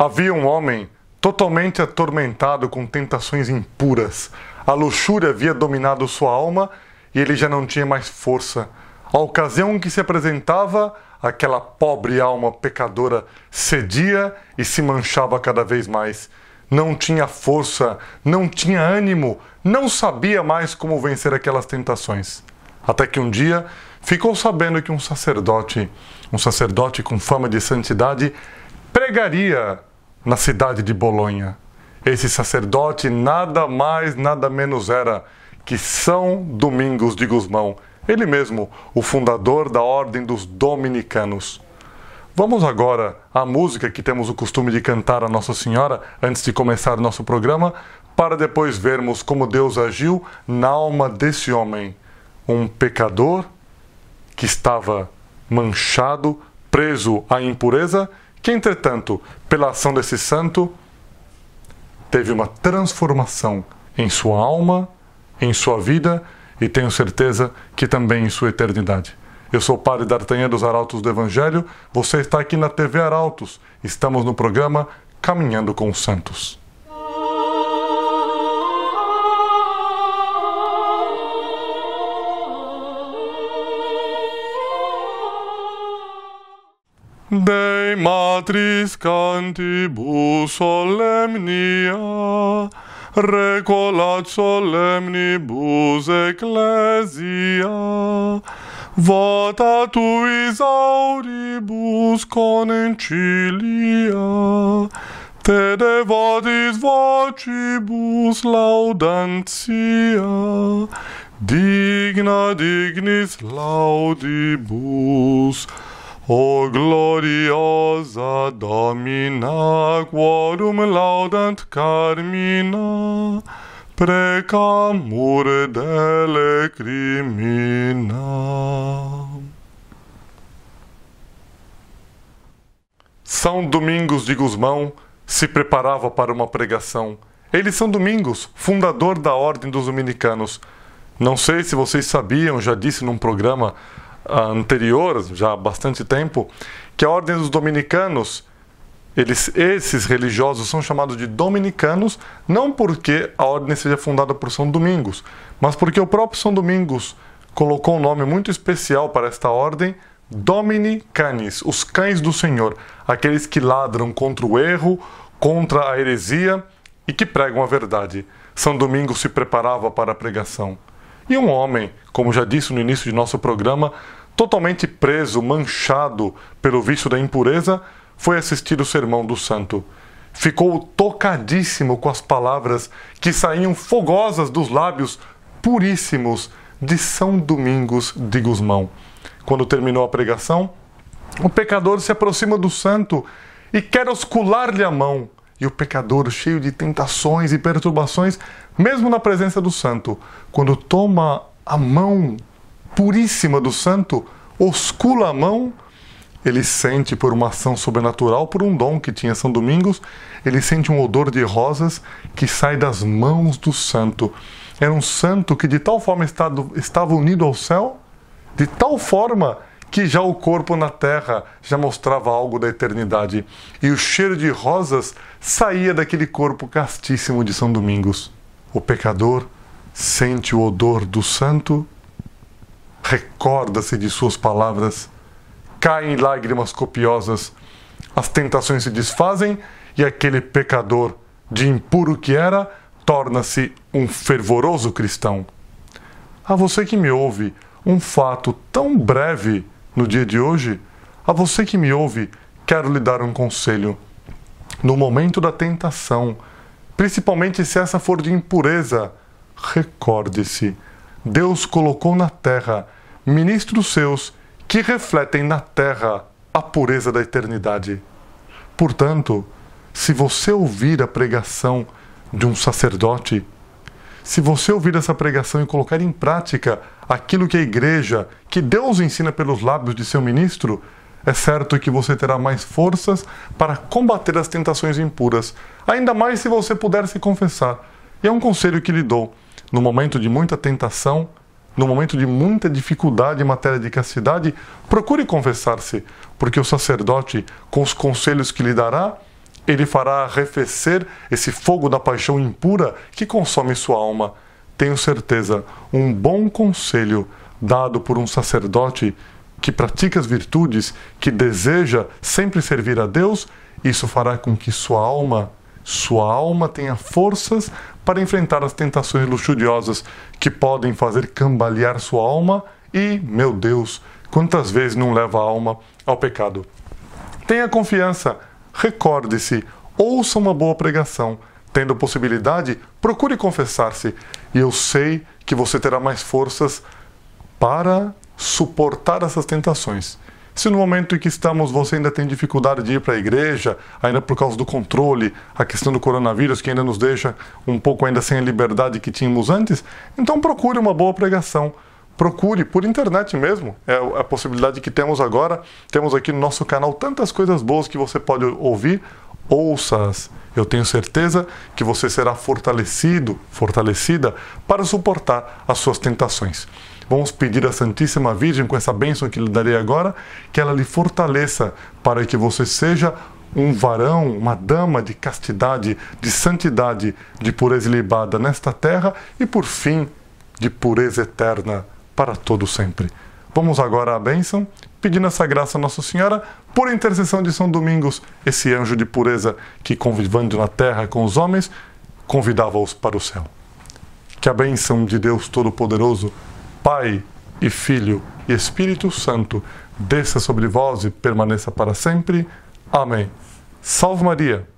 Havia um homem totalmente atormentado com tentações impuras. A luxúria havia dominado sua alma e ele já não tinha mais força. A ocasião em que se apresentava, aquela pobre alma pecadora cedia e se manchava cada vez mais. Não tinha força, não tinha ânimo, não sabia mais como vencer aquelas tentações. Até que um dia ficou sabendo que um sacerdote, um sacerdote com fama de santidade, pregaria na cidade de Bolonha. Esse sacerdote nada mais, nada menos era que São Domingos de Gusmão, ele mesmo, o fundador da Ordem dos Dominicanos. Vamos agora à música que temos o costume de cantar a Nossa Senhora antes de começar nosso programa, para depois vermos como Deus agiu na alma desse homem, um pecador que estava manchado, preso à impureza que, entretanto, pela ação desse santo, teve uma transformação em sua alma, em sua vida e tenho certeza que também em sua eternidade. Eu sou o Padre D'Artagnan dos Arautos do Evangelho, você está aqui na TV Arautos, estamos no programa Caminhando com os Santos. Dei matris cantibus solemnia, recolat solemnibus ecclesia, vota tuis auribus conencilia, te devotis vocibus laudantia, digna dignis laudibus, O gloriosa Domina, quorum laudant carmina, precamur dele crimina. São Domingos de Gusmão se preparava para uma pregação. Ele São Domingos, fundador da Ordem dos Dominicanos. Não sei se vocês sabiam, já disse num programa anterior, já há bastante tempo, que a ordem dos dominicanos, eles, esses religiosos são chamados de dominicanos, não porque a ordem seja fundada por São Domingos, mas porque o próprio São Domingos colocou um nome muito especial para esta ordem, Dominicanes, os cães do Senhor, aqueles que ladram contra o erro, contra a heresia e que pregam a verdade. São Domingos se preparava para a pregação. E um homem, como já disse no início de nosso programa, totalmente preso, manchado pelo vício da impureza, foi assistir o sermão do santo. Ficou tocadíssimo com as palavras que saíam fogosas dos lábios puríssimos de São Domingos de Gusmão. Quando terminou a pregação, o pecador se aproxima do santo e quer oscular-lhe a mão. E o pecador, cheio de tentações e perturbações, mesmo na presença do santo, quando toma a mão puríssima do santo, oscula a mão, ele sente por uma ação sobrenatural, por um dom que tinha São Domingos, ele sente um odor de rosas que sai das mãos do santo. Era um santo que de tal forma estava unido ao céu, de tal forma que já o corpo na terra já mostrava algo da eternidade. E o cheiro de rosas saía daquele corpo castíssimo de São Domingos. O pecador sente o odor do santo recorda-se de suas palavras, cai em lágrimas copiosas, as tentações se desfazem e aquele pecador, de impuro que era, torna-se um fervoroso cristão. A você que me ouve, um fato tão breve no dia de hoje, a você que me ouve, quero lhe dar um conselho. No momento da tentação, principalmente se essa for de impureza, recorde-se: Deus colocou na terra ministros seus que refletem na terra a pureza da eternidade. Portanto, se você ouvir a pregação de um sacerdote, se você ouvir essa pregação e colocar em prática aquilo que a igreja, que Deus ensina pelos lábios de seu ministro, é certo que você terá mais forças para combater as tentações impuras, ainda mais se você puder se confessar. E é um conselho que lhe dou. No momento de muita tentação, no momento de muita dificuldade em matéria de castidade, procure confessar-se, porque o sacerdote, com os conselhos que lhe dará, Ele fará arrefecer esse fogo da paixão impura que consome sua alma. Tenho certeza, um bom conselho dado por um sacerdote que pratica as virtudes, que deseja sempre servir a Deus, isso fará com que sua alma, sua alma tenha forças para enfrentar as tentações luxuriosas que podem fazer cambalear sua alma e, meu Deus, quantas vezes não leva a alma ao pecado. Tenha confiança, recorde-se, ouça uma boa pregação. Tendo possibilidade, procure confessar-se, e eu sei que você terá mais forças para suportar essas tentações. Se no momento em que estamos você ainda tem dificuldade de ir para a igreja, ainda por causa do controle, a questão do coronavírus que ainda nos deixa um pouco ainda sem a liberdade que tínhamos antes, então procure uma boa pregação. Procure por internet mesmo, é a possibilidade que temos agora. Temos aqui no nosso canal tantas coisas boas que você pode ouvir, ouça-as. Eu tenho certeza que você será fortalecido, fortalecida para suportar as suas tentações. Vamos pedir à Santíssima Virgem, com essa bênção que lhe darei agora, que ela lhe fortaleça para que você seja um varão, uma dama de castidade, de santidade, de pureza ilibada nesta terra e, por fim, de pureza eterna para todo sempre. Vamos agora à bênção, pedindo essa graça a Nossa Senhora, por intercessão de São Domingos, esse anjo de pureza que, convivendo na terra com os homens, convidava-os para o céu. Que a bênção de Deus Todo-Poderoso, Pai e Filho e Espírito Santo, desça sobre vós e permaneça para sempre. Amém. Salve Maria!